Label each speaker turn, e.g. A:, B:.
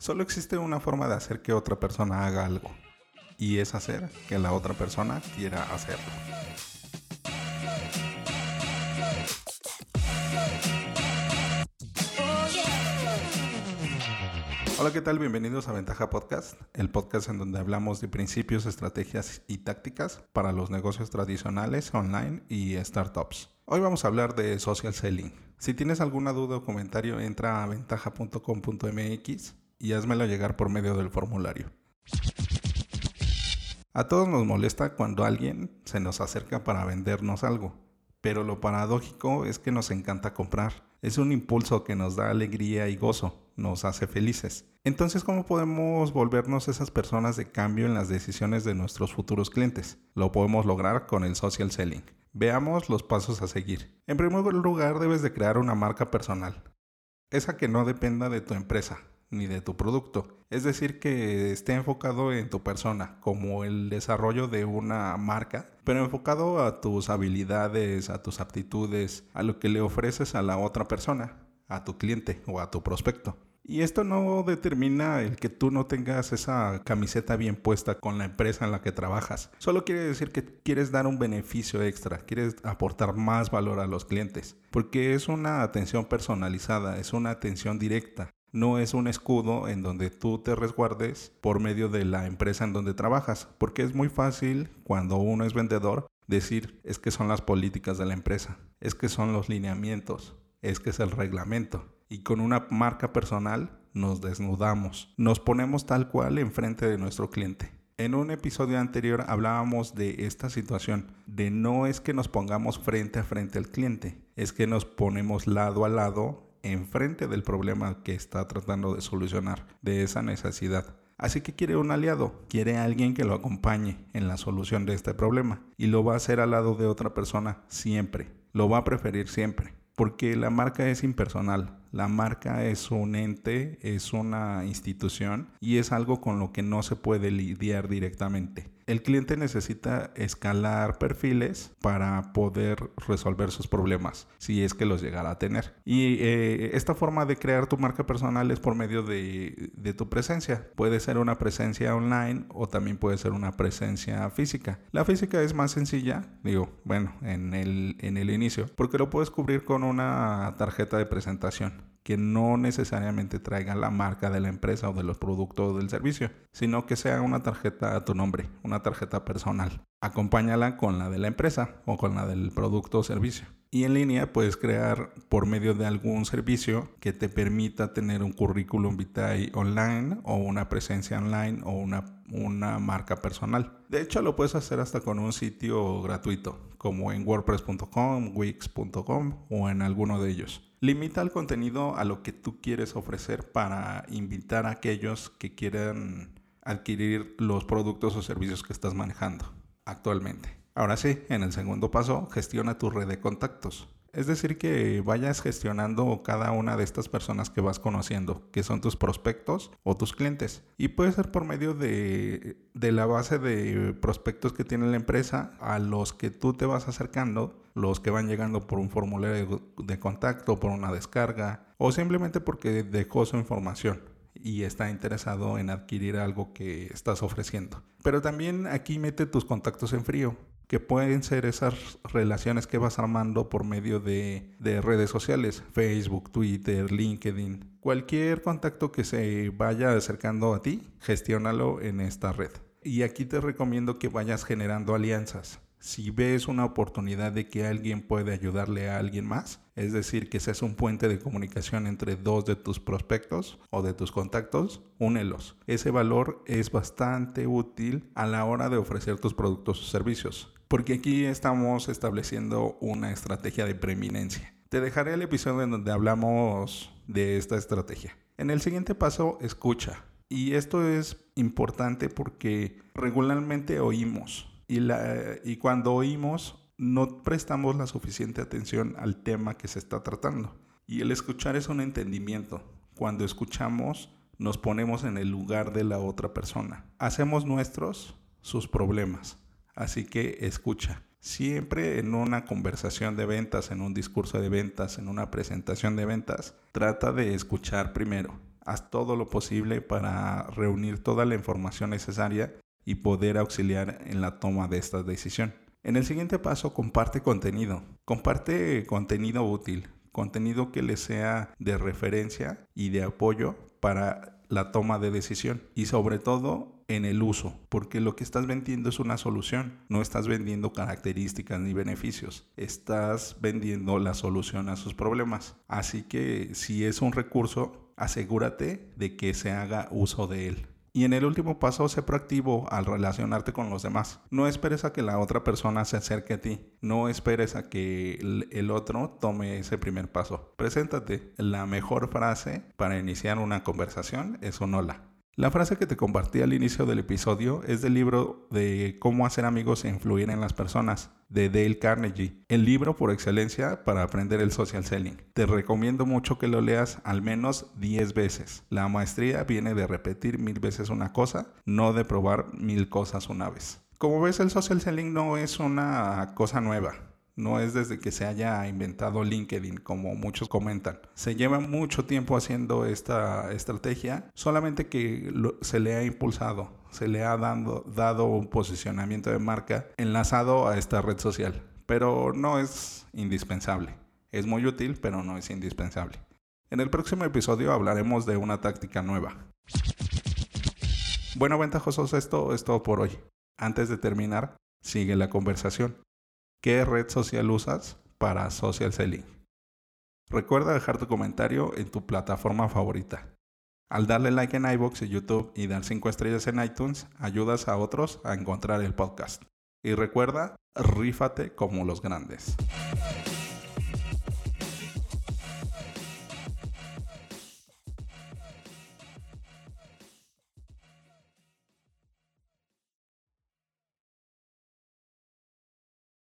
A: Solo existe una forma de hacer que otra persona haga algo, y es hacer que la otra persona quiera hacerlo. Hola, ¿qué tal? Bienvenidos a Ventaja Podcast, el podcast en donde hablamos de principios, estrategias y tácticas para los negocios tradicionales, online y startups. Hoy vamos a hablar de social selling. Si tienes alguna duda o comentario, entra a ventaja.com.mx y házmelo llegar por medio del formulario. A todos nos molesta cuando alguien se nos acerca para vendernos algo, pero lo paradójico es que nos encanta comprar. Es un impulso que nos da alegría y gozo, nos hace felices. Entonces, ¿cómo podemos volvernos esas personas de cambio en las decisiones de nuestros futuros clientes? Lo podemos lograr con el social selling. Veamos los pasos a seguir. En primer lugar, debes de crear una marca personal. Esa que no dependa de tu empresa, ni de tu producto. Es decir, que esté enfocado en tu persona, como el desarrollo de una marca, pero enfocado a tus habilidades, a tus aptitudes, a lo que le ofreces a la otra persona, a tu cliente o a tu prospecto. Y esto no determina el que tú no tengas esa camiseta bien puesta con la empresa en la que trabajas. Solo quiere decir que quieres dar un beneficio extra, quieres aportar más valor a los clientes. Porque es una atención personalizada, es una atención directa no es un escudo en donde tú te resguardes por medio de la empresa en donde trabajas, porque es muy fácil cuando uno es vendedor decir es que son las políticas de la empresa, es que son los lineamientos, es que es el reglamento. Y con una marca personal nos desnudamos, nos ponemos tal cual enfrente de nuestro cliente. En un episodio anterior hablábamos de esta situación, de no es que nos pongamos frente a frente al cliente, es que nos ponemos lado a lado enfrente del problema que está tratando de solucionar, de esa necesidad. Así que quiere un aliado, quiere alguien que lo acompañe en la solución de este problema y lo va a hacer al lado de otra persona siempre, lo va a preferir siempre, porque la marca es impersonal, la marca es un ente, es una institución y es algo con lo que no se puede lidiar directamente. El cliente necesita escalar perfiles para poder resolver sus problemas, si es que los llegara a tener. Y eh, esta forma de crear tu marca personal es por medio de, tu presencia. Puede ser una presencia online o también puede ser una presencia física. La física es más sencilla, digo, bueno, en el inicio, porque lo puedes cubrir con una tarjeta de presentación que no necesariamente traiga la marca de la empresa o de los productos o del servicio, sino que sea una tarjeta a tu nombre, una tarjeta personal. Acompáñala con la de la empresa o con la del producto o servicio. Y en línea puedes crear por medio de algún servicio que te permita tener un currículum vitae online o una presencia online o una, una marca personal. De hecho, lo puedes hacer hasta con un sitio gratuito, como en wordpress.com, wix.com o en alguno de ellos. Limita el contenido a lo que tú quieres ofrecer para invitar a aquellos que quieran adquirir los productos o servicios que estás manejando actualmente. Ahora sí, en el segundo paso, gestiona tu red de contactos. Es decir, que vayas gestionando cada una de estas personas que vas conociendo, que son tus prospectos o tus clientes. Y puede ser por medio de, la base de prospectos que tiene la empresa a los que tú te vas acercando, los que van llegando por un formulario de contacto, por una descarga o simplemente porque dejó su información y está interesado en adquirir algo que estás ofreciendo. Pero también aquí mete tus contactos en frío que pueden ser esas relaciones que vas armando por medio de, redes sociales, Facebook, Twitter, LinkedIn. Cualquier contacto que se vaya acercando a ti, gestiónalo en esta red. Y aquí te recomiendo que vayas generando alianzas. Si ves una oportunidad de que alguien puede ayudarle a alguien más, es decir, que seas un puente de comunicación entre dos de tus prospectos o de tus contactos, únelos. Ese valor es bastante útil a la hora de ofrecer tus productos o servicios porque aquí estamos estableciendo una estrategia de preeminencia. Te dejaré el episodio en donde hablamos de esta estrategia. En el siguiente paso, escucha. Y esto es importante porque regularmente oímos y, y cuando oímos no prestamos la suficiente atención al tema que se está tratando. Y el escuchar es un entendimiento. Cuando escuchamos nos ponemos en el lugar de la otra persona. Hacemos nuestros sus problemas Así que escucha. Siempre en una conversación de ventas, en un discurso de ventas, en una presentación de ventas, trata de escuchar primero. haz todo lo posible para reunir toda la información necesaria y poder auxiliar en la toma de esta decisión. En el siguiente paso, comparte contenido. Comparte contenido útil, contenido que le sea de referencia y de apoyo para la toma de decisión y sobre todo en el uso, porque lo que estás vendiendo es una solución, no estás vendiendo características ni beneficios, estás vendiendo la solución a sus problemas. Así que si es un recurso, asegúrate de que se haga uso de él. Y en el último paso, sé proactivo al relacionarte con los demás. No esperes a que la otra persona se acerque a ti. No esperes a que el otro tome ese primer paso. Preséntate. La mejor frase para iniciar una conversación es un hola. La frase que te compartí al inicio del episodio es del libro de Cómo hacer amigos e influir en las personas de Dale Carnegie, el libro por excelencia para aprender el social selling. Te recomiendo mucho que lo leas al menos 10 veces. La maestría viene de repetir mil veces una cosa, no de probar mil cosas una vez. Como ves, el social selling no es una cosa nueva. No es desde que se haya inventado LinkedIn, como muchos comentan. Se lleva mucho tiempo haciendo esta estrategia, solamente que se le ha impulsado, se le ha dado un posicionamiento de marca enlazado a esta red social. Pero no es indispensable. Es muy útil, pero no es indispensable. En el próximo episodio hablaremos de una táctica nueva. Bueno, ventajosos, esto es todo por hoy. Antes de terminar, sigue la conversación. ¿Qué red social usas para social selling? Recuerda dejar tu comentario en tu plataforma favorita. Al darle like en iBox y YouTube y dar 5 estrellas en iTunes, ayudas a otros a encontrar el podcast. Y recuerda, rífate como los grandes.